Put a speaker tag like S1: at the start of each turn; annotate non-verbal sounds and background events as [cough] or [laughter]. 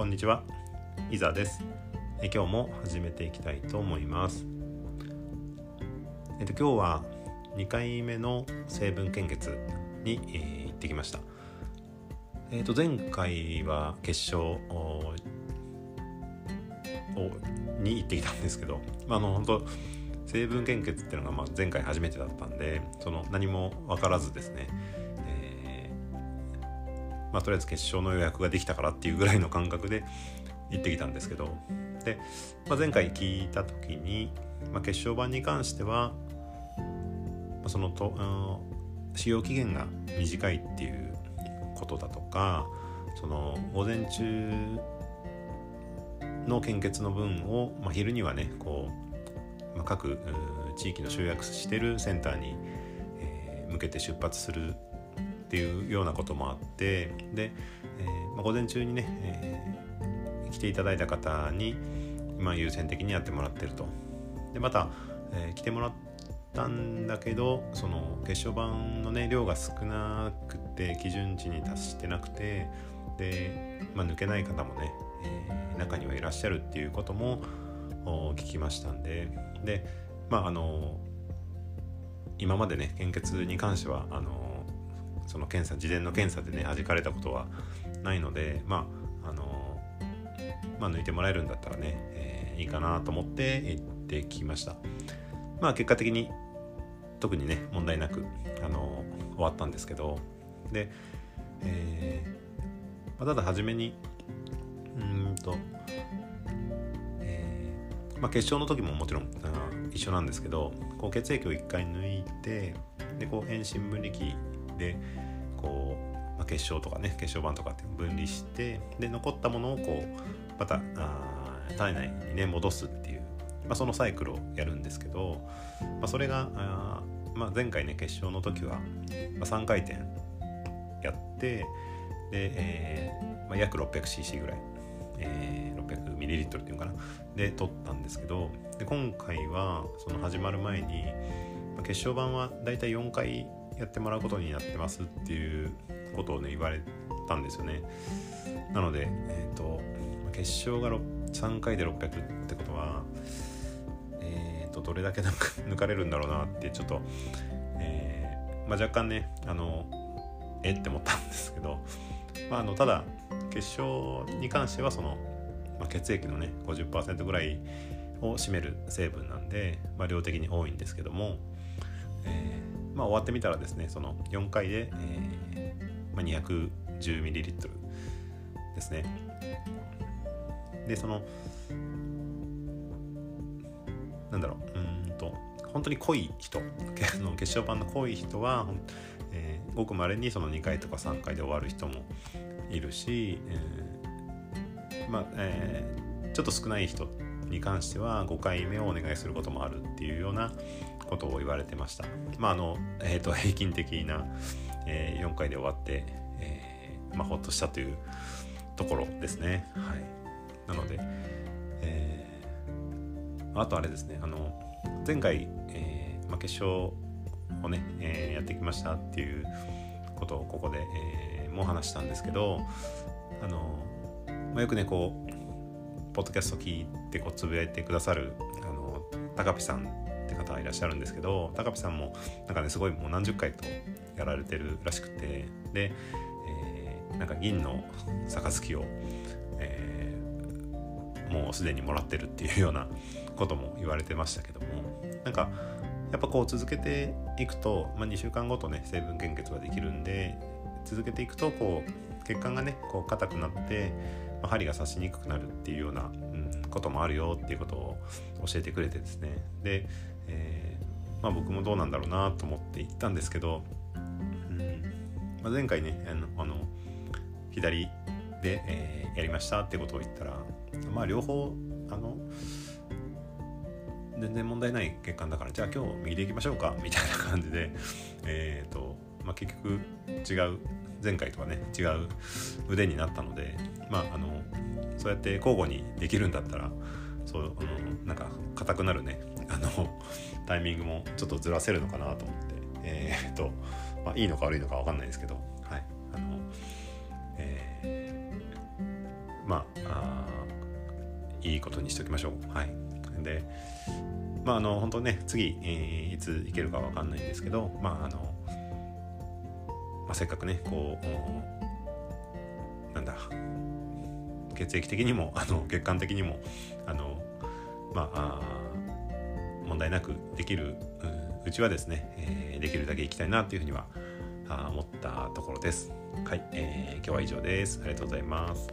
S1: こんにちは、いざです。え今日も始めていきたいと思います。えっと今日は2回目の成分献血に、えー、行ってきました。えっと前回は決勝をに行ってきたんですけど、まあ、あの本当成分献血っていうのがまあ前回初めてだったんでその何も分からずですねまあ、とりあえず決勝の予約ができたからっていうぐらいの感覚で行ってきたんですけど。で、まあ、前回聞いた時に、まあ、決勝版に関しては、まあ、そのと使用期限が短いっていうことだとかその午前中の献血の分を、まあ、昼にはねこう、まあ、各地域の集約してるセンターに、えー、向けて出発するっていうようなこともあってで、えー、まあ、午前中にね、えー、来ていただいた方に、まあ、優先的にやってもらってると。でまた、えー、来てもらったんだけどその血小板のね量が少なくて基準値に達してなくてで、まあ、抜けない方もね、え中にはいらっしゃるっていうことも聞きましたんででまああの今までね献血に関してはあのその検査事前の検査でね弾かれたことはないのでまああのまあ抜いてもらえるんだったらね、えー、いいかなと思って行ってきました。まあ結果的に特にね問題なくあの終わったんですけどで、えーまあ、ただ初めにうんと、えーまあ、決勝の時ももちろん一緒なんですけどこう血液を1回抜いてでこう遠心分離器でこう、まあ、結晶とかね結晶板とかって分離してで残ったものをこうまたあ体内にね戻すっていう、まあ、そのサイクルをやるんですけど、まあ、それがあ、まあ、前回ね決勝の時は、まあ、3回転やってで、えーまあ、約 600cc ぐらい、えー、600ml っていうのかなで取ったんですけどで今回はその始まる前に、まあ、決勝版はだいたい4回やってもらうことになってますっていうことをね言われたんですよね。なのでえっ、ー、と決勝が3回で600ってことはえっ、ー、とどれだけ抜 [laughs] かれるんだろうなってちょっと、えー、まあ、若干ねあのえ？って思ったんですけど、まあ、あのただ決勝に関してはその、まあ、血液のね50%ぐらいを占める成分なんで、まあ、量的に多いんですけども、えまあ、終わってみたらですねその4回で、えーまあ、210ml ですね。でそのなんだろううんと本当に濃い人の血小板の濃い人は、えー、ごくまれにその2回とか3回で終わる人もいるし、えー、まあ、えー、ちょっと少ない人に関しては5回目をお願いすることもあるっていうようなことを言われてました。まああのえーと、平均的な、えー、4回で終わって、えー、まあ、ほっとしたというところですね。はい、なので、えー、あとあれですねあの前回、えまあ、決勝をね、えやってきましたっていうことをここで、えもう話したんですけどあの、まあ、よくねこうポッドキャスト聞いてこうつぶやいてくださるあの高ピさんって方いらっしゃるんですけど高ピさんもなんかねすごいもう何十回とやられてるらしくてで、えー、なんか銀の杯を、えー、もうすでにもらってるっていうようなことも言われてましたけどもなんかやっぱこう続けていくと、まあ、2週間ごとね成分献血ができるんで続けていくとこう血管がねこう硬くなって、まあ、針が刺しにくくなるっていうような、うん、こともあるよっていうことを教えてくれてですね。で、えー、まあ、僕もどうなんだろうなと思って行ったんですけど、うんまあ、前回ねあのあの左で、えー、やりましたってことを言ったらまあ両方あの全然問題ない血管だからじゃあ今日右で行きましょうかみたいな感じでえっ、ー、と、まあ、結局違う前回とはね違う腕になったのでまああのそうやって交互にできるんだったらそうあのなんか硬くなるねあのタイミングもちょっとずらせるのかなと思ってえー、っと、まあ、いいのか悪いのか分かんないですけどはいあのえー、まあいいことにしておきましょう。はい、でまああの本当ね次、えー、いつ行けるかわかんないんですけどまああの、まあ、せっかくねこうなんだ血液的にもあの血管的にもあのまあ問題なくできるうちはですね、えー、できるだけ行きたいなというふうには思ったところです。はい、えー、今日は以上です。ありがとうございます。